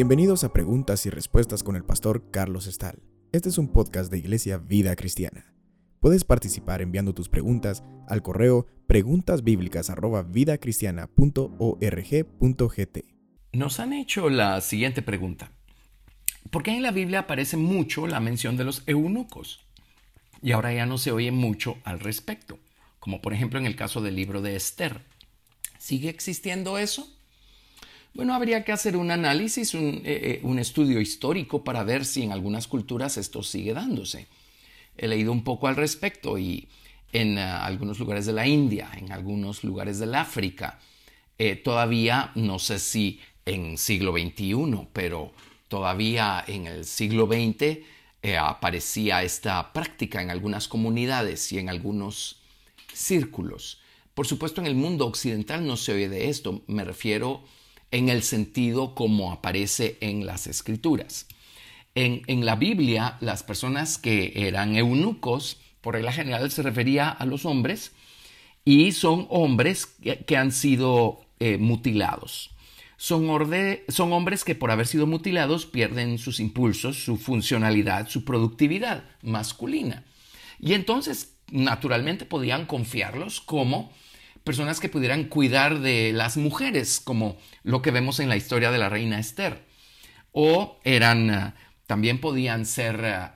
Bienvenidos a Preguntas y Respuestas con el pastor Carlos Estal. Este es un podcast de Iglesia Vida Cristiana. Puedes participar enviando tus preguntas al correo preguntasbiblicas@vidacristiana.org.gt. Nos han hecho la siguiente pregunta. ¿Por qué en la Biblia aparece mucho la mención de los eunucos? Y ahora ya no se oye mucho al respecto, como por ejemplo en el caso del libro de Esther. ¿Sigue existiendo eso? Bueno, habría que hacer un análisis, un, eh, eh, estudio histórico para ver si en algunas culturas esto sigue dándose. He leído un poco al respecto y en eh, algunos lugares de la India, en algunos lugares del África, todavía no sé si en siglo XXI, pero todavía en el siglo XX aparecía esta práctica en algunas comunidades y en algunos círculos. Por supuesto, en el mundo occidental no se oye de esto. Me refiero en el sentido como aparece en las escrituras. En, la Biblia, las personas que eran eunucos, por regla general, se refería a los hombres y son hombres que, han sido eh, mutilados. Son, son hombres que por haber sido mutilados pierden sus impulsos, su funcionalidad, su productividad masculina. Y entonces, naturalmente, podían confiarlos como personas que pudieran cuidar de las mujeres, como lo que vemos en la historia de la reina Esther. O eran, eh, también podían ser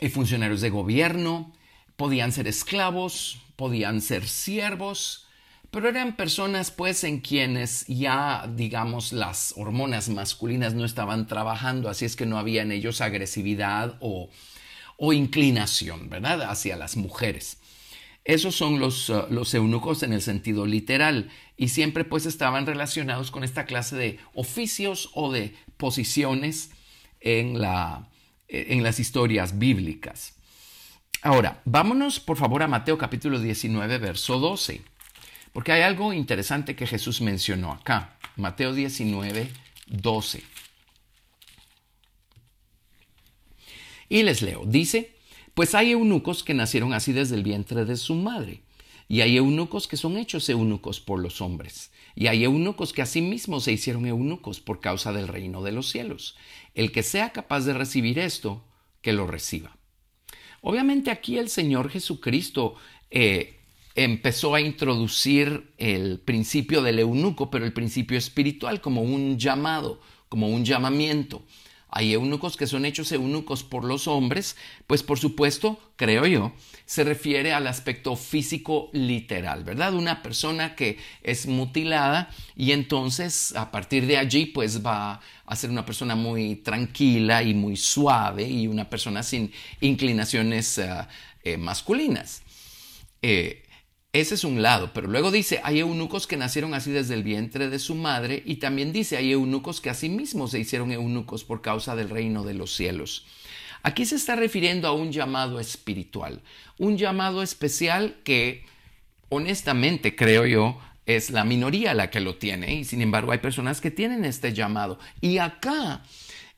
eh, funcionarios de gobierno, podían ser esclavos, podían ser siervos, pero eran personas pues en quienes ya, digamos, las hormonas masculinas no estaban trabajando, así es que no había en ellos agresividad o, inclinación, ¿verdad?, hacia las mujeres. Esos son los, uh, los, eunucos en el sentido literal y siempre pues estaban relacionados con esta clase de oficios o de posiciones en, en las historias bíblicas. Ahora, vámonos por favor a Mateo capítulo 19, verso 12, porque hay algo interesante que Jesús mencionó acá. Mateo 19, 12. Y les leo, dice, pues hay eunucos que nacieron así desde el vientre de su madre, y hay eunucos que son hechos eunucos por los hombres, y hay eunucos que asimismo se hicieron eunucos por causa del reino de los cielos. El que sea capaz de recibir esto, que lo reciba. Obviamente aquí el Señor Jesucristo eh, empezó a introducir el principio del eunuco, pero el principio espiritual como un llamado, como un llamamiento hay eunucos que son hechos eunucos por los hombres, pues por supuesto, creo yo, se refiere al aspecto físico literal, ¿verdad? Una persona que es mutilada y entonces a partir de allí pues va a ser una persona muy tranquila y muy suave y una persona sin inclinaciones eh, eh, masculinas. Eh, ese es un lado, pero luego dice, hay eunucos que nacieron así desde el vientre de su madre y también dice, hay eunucos que asimismo se hicieron eunucos por causa del reino de los cielos. Aquí se está refiriendo a un llamado espiritual, un llamado especial que honestamente creo yo es la minoría la que lo tiene y sin embargo hay personas que tienen este llamado. Y acá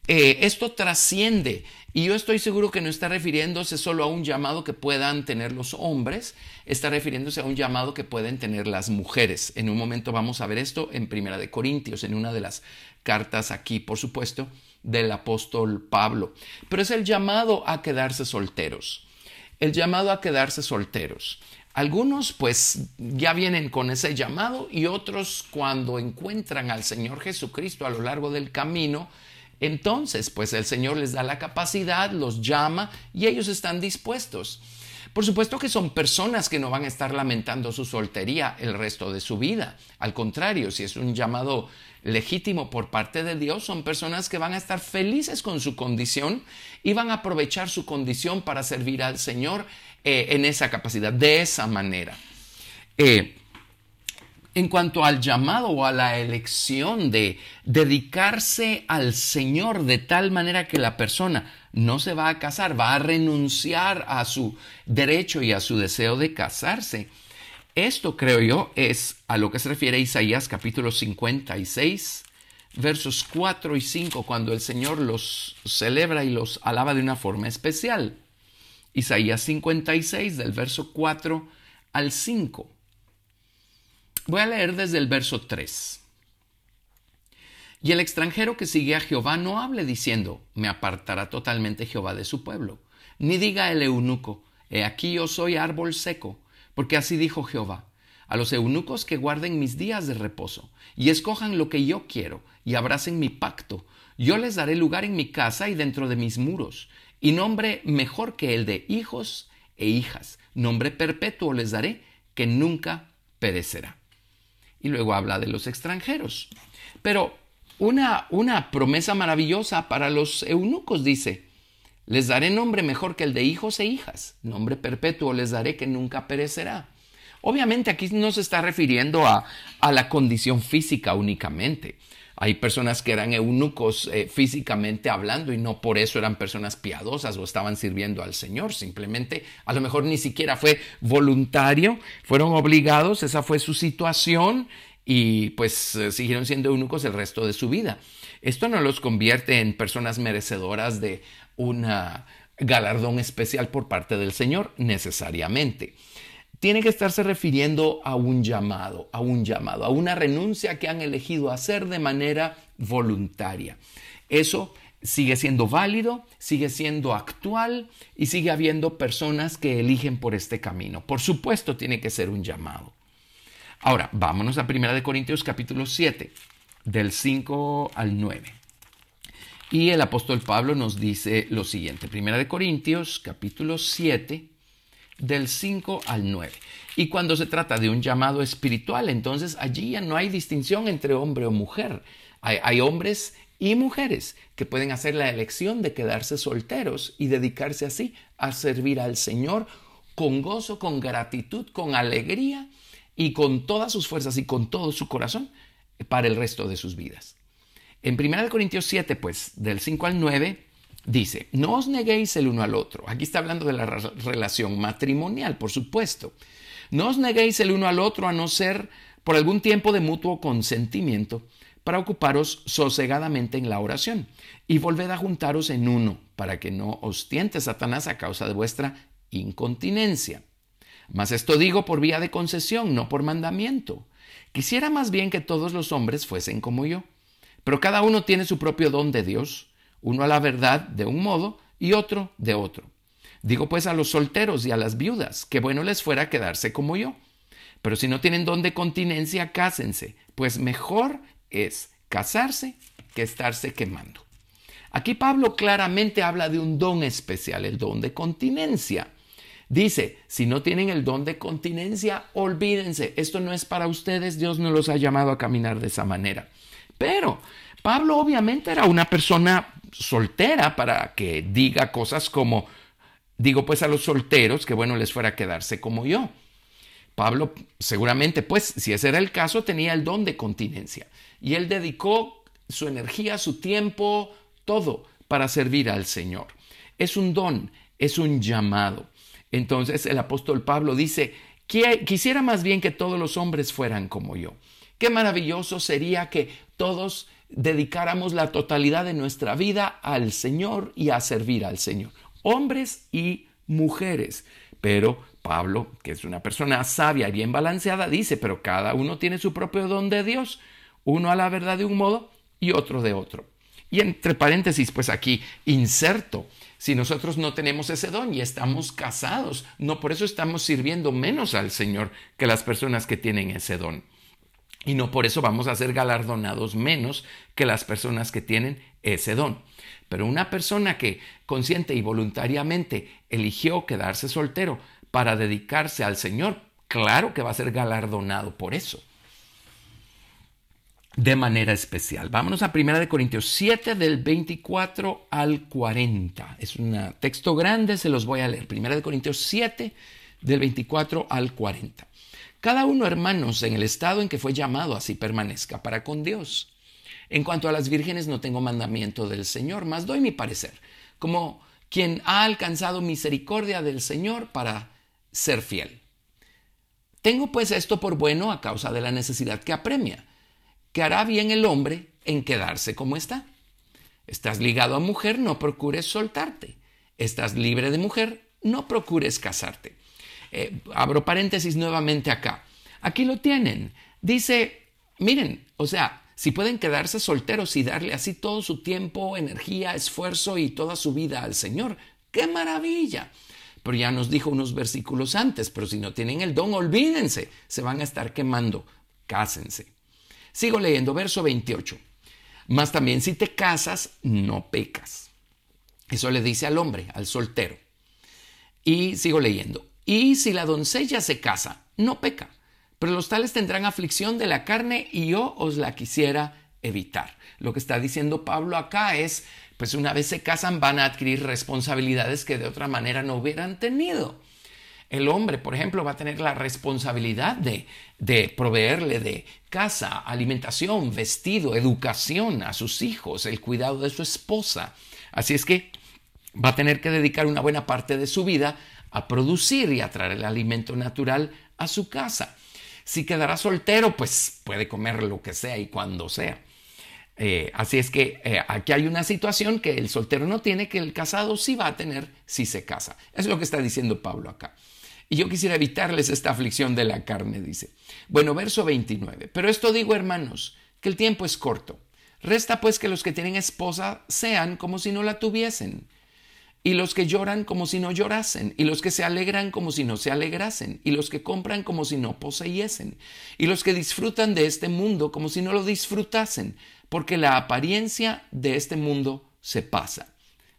eh, esto trasciende y yo estoy seguro que no está refiriéndose solo a un llamado que puedan tener los hombres, está refiriéndose a un llamado que pueden tener las mujeres. En un momento vamos a ver esto en Primera de Corintios, en una de las cartas aquí, por supuesto, del apóstol Pablo. Pero es el llamado a quedarse solteros. El llamado a quedarse solteros. Algunos pues ya vienen con ese llamado y otros cuando encuentran al Señor Jesucristo a lo largo del camino, entonces, pues el Señor les da la capacidad, los llama y ellos están dispuestos. Por supuesto que son personas que no van a estar lamentando su soltería el resto de su vida. Al contrario, si es un llamado legítimo por parte de Dios, son personas que van a estar felices con su condición y van a aprovechar su condición para servir al Señor eh, en esa capacidad, de esa manera. Eh, en cuanto al llamado o a la elección de dedicarse al Señor de tal manera que la persona no se va a casar, va a renunciar a su derecho y a su deseo de casarse. Esto creo yo es a lo que se refiere Isaías capítulo 56, versos 4 y 5, cuando el Señor los celebra y los alaba de una forma especial. Isaías 56 del verso 4 al 5. Voy a leer desde el verso 3. Y el extranjero que sigue a Jehová no hable diciendo, me apartará totalmente Jehová de su pueblo, ni diga el eunuco, he aquí yo soy árbol seco, porque así dijo Jehová, a los eunucos que guarden mis días de reposo, y escojan lo que yo quiero, y abracen mi pacto, yo les daré lugar en mi casa y dentro de mis muros, y nombre mejor que el de hijos e hijas, nombre perpetuo les daré, que nunca perecerá. Y luego habla de los extranjeros. Pero una, una promesa maravillosa para los eunucos, dice, les daré nombre mejor que el de hijos e hijas, nombre perpetuo les daré que nunca perecerá. Obviamente aquí no se está refiriendo a, a la condición física únicamente. Hay personas que eran eunucos eh, físicamente hablando y no por eso eran personas piadosas o estaban sirviendo al Señor. Simplemente, a lo mejor ni siquiera fue voluntario, fueron obligados, esa fue su situación y pues eh, siguieron siendo eunucos el resto de su vida. Esto no los convierte en personas merecedoras de un galardón especial por parte del Señor necesariamente. Tiene que estarse refiriendo a un llamado, a un llamado, a una renuncia que han elegido hacer de manera voluntaria. Eso sigue siendo válido, sigue siendo actual y sigue habiendo personas que eligen por este camino. Por supuesto, tiene que ser un llamado. Ahora, vámonos a 1 Corintios capítulo 7, del 5 al 9. Y el apóstol Pablo nos dice lo siguiente, 1 Corintios capítulo 7, del 5 al 9. Y cuando se trata de un llamado espiritual, entonces allí ya no hay distinción entre hombre o mujer. Hay, hombres y mujeres que pueden hacer la elección de quedarse solteros y dedicarse así a servir al Señor con gozo, con gratitud, con alegría y con todas sus fuerzas y con todo su corazón para el resto de sus vidas. En 1 Corintios 7, pues, del 5 al 9, dice, no os neguéis el uno al otro. Aquí está hablando de la relación matrimonial, por supuesto. No os neguéis el uno al otro a no ser por algún tiempo de mutuo consentimiento para ocuparos sosegadamente en la oración y volved a juntaros en uno para que no os tiente Satanás a causa de vuestra incontinencia. Mas esto digo por vía de concesión, no por mandamiento. Quisiera más bien que todos los hombres fuesen como yo. Pero cada uno tiene su propio don de Dios, uno a la verdad de un modo y otro de otro. Digo pues a los solteros y a las viudas, que bueno les fuera quedarse como yo. Pero si no tienen don de continencia, cásense, pues mejor es casarse que estarse quemando. Aquí Pablo claramente habla de un don especial, el don de continencia. Dice, si no tienen el don de continencia, olvídense, esto no es para ustedes, Dios no los ha llamado a caminar de esa manera. Pero Pablo obviamente era una persona soltera para que diga cosas como, digo pues a los solteros que bueno les fuera a quedarse como yo. Pablo seguramente pues si ese era el caso tenía el don de continencia y él dedicó su energía, su tiempo, todo para servir al Señor. Es un don, es un llamado. Entonces el apóstol Pablo dice, quisiera más bien que todos los hombres fueran como yo. Qué maravilloso sería que todos dedicáramos la totalidad de nuestra vida al Señor y a servir al Señor, hombres y mujeres. Pero Pablo, que es una persona sabia y bien balanceada, dice, pero cada uno tiene su propio don de Dios, uno a la verdad de un modo y otro de otro. Y entre paréntesis, pues aquí inserto si nosotros no tenemos ese don y estamos casados. No por eso estamos sirviendo menos al Señor que las personas que tienen ese don. Y no por eso vamos a ser galardonados menos que las personas que tienen ese don. Pero una persona que consciente y voluntariamente eligió quedarse soltero para dedicarse al Señor, claro que va a ser galardonado por eso de manera especial. Vámonos a 1 Corintios 7 del 24 al 40. Es un texto grande, se los voy a leer. 1 Corintios 7 del 24 al 40. Cada uno, hermanos, en el estado en que fue llamado, así permanezca para con Dios. En cuanto a las vírgenes, no tengo mandamiento del Señor, mas doy mi parecer, como quien ha alcanzado misericordia del Señor para ser fiel. Tengo pues esto por bueno a causa de la necesidad que apremia que hará bien el hombre en quedarse como está. Estás ligado a mujer, no procures soltarte. Estás libre de mujer, no procures casarte. Eh, abro paréntesis nuevamente acá. Aquí lo tienen. Dice, miren, o sea, si pueden quedarse solteros y darle así todo su tiempo, energía, esfuerzo y toda su vida al Señor, ¡qué maravilla! Pero ya nos dijo unos versículos antes, pero si no tienen el don, olvídense, se van a estar quemando, cásense. Sigo leyendo, verso 28. Más también si te casas, no pecas. Eso le dice al hombre, al soltero. Y sigo leyendo. Y si la doncella se casa, no peca. Pero los tales tendrán aflicción de la carne y yo os la quisiera evitar. Lo que está diciendo Pablo acá es, pues una vez se casan van a adquirir responsabilidades que de otra manera no hubieran tenido. El hombre, por ejemplo, va a tener la responsabilidad de, de proveerle de casa, alimentación, vestido, educación a sus hijos, el cuidado de su esposa. Así es que va a tener que dedicar una buena parte de su vida a producir y a traer el alimento natural a su casa. Si quedará soltero, pues puede comer lo que sea y cuando sea. Eh, así es que eh, aquí hay una situación que el soltero no tiene, que el casado sí va a tener si se casa. Es lo que está diciendo Pablo acá. Y yo quisiera evitarles esta aflicción de la carne, dice. Bueno, verso 29. Pero esto digo, hermanos, que el tiempo es corto. Resta pues que los que tienen esposa sean como si no la tuviesen, y los que lloran como si no llorasen, y los que se alegran como si no se alegrasen, y los que compran como si no poseyesen, y los que disfrutan de este mundo como si no lo disfrutasen, porque la apariencia de este mundo se pasa.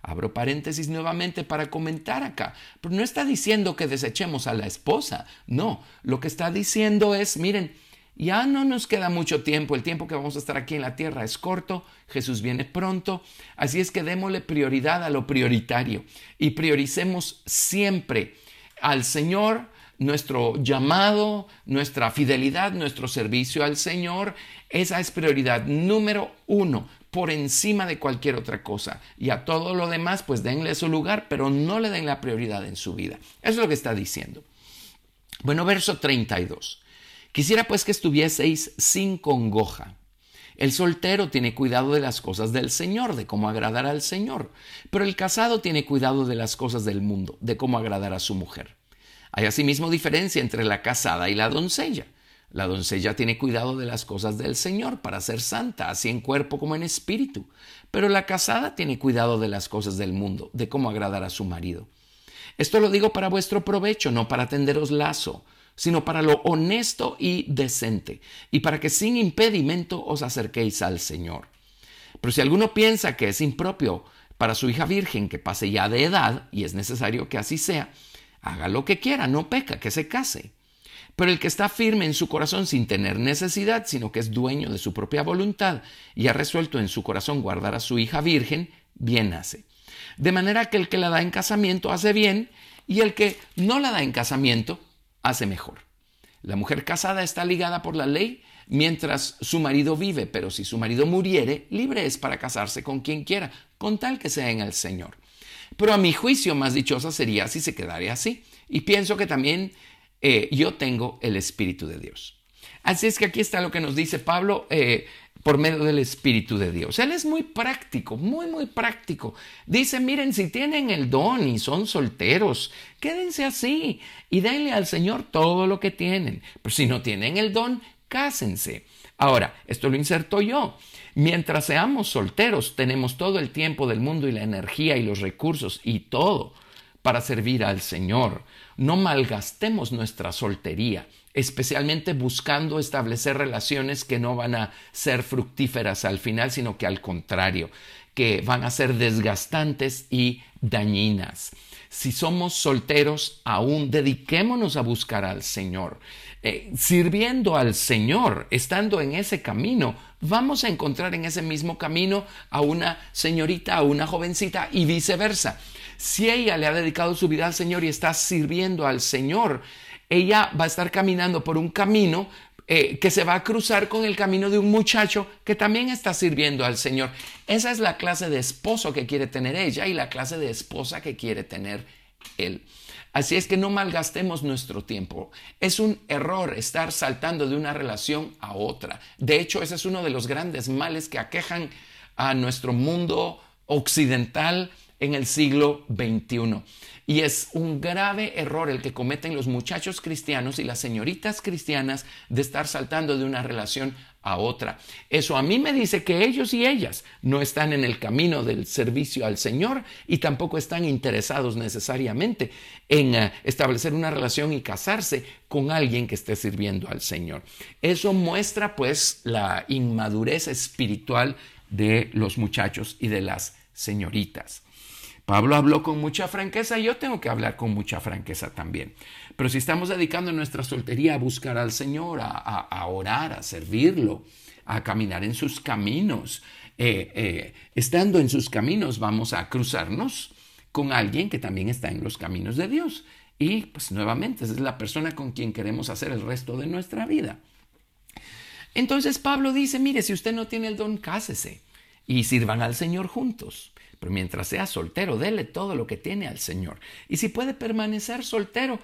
Abro paréntesis nuevamente para comentar acá, pero no está diciendo que desechemos a la esposa, no, lo que está diciendo es, miren, ya no nos queda mucho tiempo, el tiempo que vamos a estar aquí en la tierra es corto, Jesús viene pronto, así es que démosle prioridad a lo prioritario y prioricemos siempre al Señor, nuestro llamado, nuestra fidelidad, nuestro servicio al Señor, esa es prioridad número uno por encima de cualquier otra cosa. Y a todo lo demás, pues denle su lugar, pero no le den la prioridad en su vida. Eso es lo que está diciendo. Bueno, verso 32. Quisiera pues que estuvieseis sin congoja. El soltero tiene cuidado de las cosas del Señor, de cómo agradar al Señor, pero el casado tiene cuidado de las cosas del mundo, de cómo agradar a su mujer. Hay asimismo diferencia entre la casada y la doncella. La doncella tiene cuidado de las cosas del Señor para ser santa, así en cuerpo como en espíritu. Pero la casada tiene cuidado de las cosas del mundo, de cómo agradar a su marido. Esto lo digo para vuestro provecho, no para tenderos lazo, sino para lo honesto y decente, y para que sin impedimento os acerquéis al Señor. Pero si alguno piensa que es impropio para su hija virgen que pase ya de edad, y es necesario que así sea, haga lo que quiera, no peca, que se case pero el que está firme en su corazón sin tener necesidad, sino que es dueño de su propia voluntad y ha resuelto en su corazón guardar a su hija virgen, bien hace. De manera que el que la da en casamiento hace bien y el que no la da en casamiento hace mejor. La mujer casada está ligada por la ley mientras su marido vive, pero si su marido muriere, libre es para casarse con quien quiera, con tal que sea en el Señor. Pero a mi juicio más dichosa sería si se quedara así. Y pienso que también eh, yo tengo el Espíritu de Dios. Así es que aquí está lo que nos dice Pablo eh, por medio del Espíritu de Dios. Él es muy práctico, muy, muy práctico. Dice, miren, si tienen el don y son solteros, quédense así y denle al Señor todo lo que tienen. Pero si no tienen el don, cásense. Ahora, esto lo inserto yo. Mientras seamos solteros, tenemos todo el tiempo del mundo y la energía y los recursos y todo para servir al Señor. No malgastemos nuestra soltería, especialmente buscando establecer relaciones que no van a ser fructíferas al final, sino que al contrario, que van a ser desgastantes y dañinas. Si somos solteros, aún dediquémonos a buscar al Señor. Eh, sirviendo al Señor, estando en ese camino, vamos a encontrar en ese mismo camino a una señorita, a una jovencita y viceversa. Si ella le ha dedicado su vida al Señor y está sirviendo al Señor, ella va a estar caminando por un camino eh, que se va a cruzar con el camino de un muchacho que también está sirviendo al Señor. Esa es la clase de esposo que quiere tener ella y la clase de esposa que quiere tener él. Así es que no malgastemos nuestro tiempo. Es un error estar saltando de una relación a otra. De hecho, ese es uno de los grandes males que aquejan a nuestro mundo occidental en el siglo XXI. Y es un grave error el que cometen los muchachos cristianos y las señoritas cristianas de estar saltando de una relación a otra. Eso a mí me dice que ellos y ellas no están en el camino del servicio al Señor y tampoco están interesados necesariamente en eh, establecer una relación y casarse con alguien que esté sirviendo al Señor. Eso muestra pues la inmadurez espiritual de los muchachos y de las señoritas. Pablo habló con mucha franqueza y yo tengo que hablar con mucha franqueza también. Pero si estamos dedicando nuestra soltería a buscar al Señor, a, orar, a servirlo, a caminar en sus caminos, eh, eh, estando en sus caminos vamos a cruzarnos con alguien que también está en los caminos de Dios. Y pues nuevamente, esa es la persona con quien queremos hacer el resto de nuestra vida. Entonces Pablo dice, mire, si usted no tiene el don, cásese y sirvan al Señor juntos. Pero mientras sea soltero, dele todo lo que tiene al Señor. Y si puede permanecer soltero,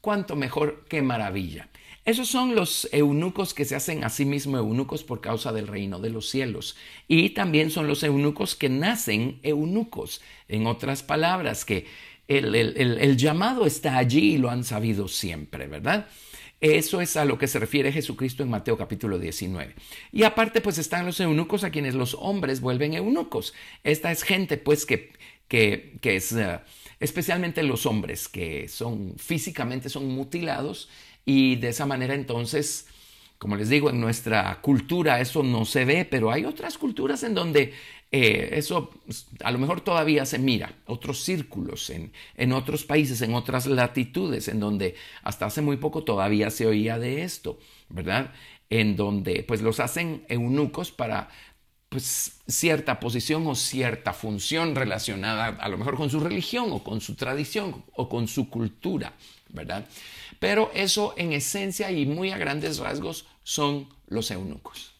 cuánto mejor, qué maravilla. Esos son los eunucos que se hacen a sí mismos eunucos por causa del reino de los cielos. Y también son los eunucos que nacen eunucos. En otras palabras, que el, el llamado está allí y lo han sabido siempre, ¿verdad? Eso es a lo que se refiere Jesucristo en Mateo capítulo 19. Y aparte pues están los eunucos a quienes los hombres vuelven eunucos. Esta es gente pues que, que, es eh, especialmente los hombres que son físicamente son mutilados y de esa manera entonces como les digo, en nuestra cultura eso no se ve, pero hay otras culturas en donde eh, eso a lo mejor todavía se mira, otros círculos en, en, otros países, en otras latitudes, en donde hasta hace muy poco todavía se oía de esto, ¿verdad? En donde pues los hacen eunucos para pues cierta posición o cierta función relacionada a lo mejor con su religión o con su tradición o con su cultura, ¿verdad? Pero eso en esencia y muy a grandes rasgos son los eunucos.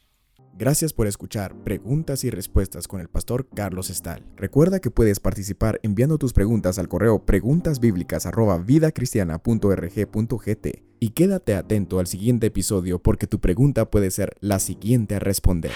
Gracias por escuchar Preguntas y Respuestas con el pastor Carlos Estal. Recuerda que puedes participar enviando tus preguntas al correo preguntasbiblicas@vidacristiana.rg.gt y quédate atento al siguiente episodio porque tu pregunta puede ser la siguiente a responder.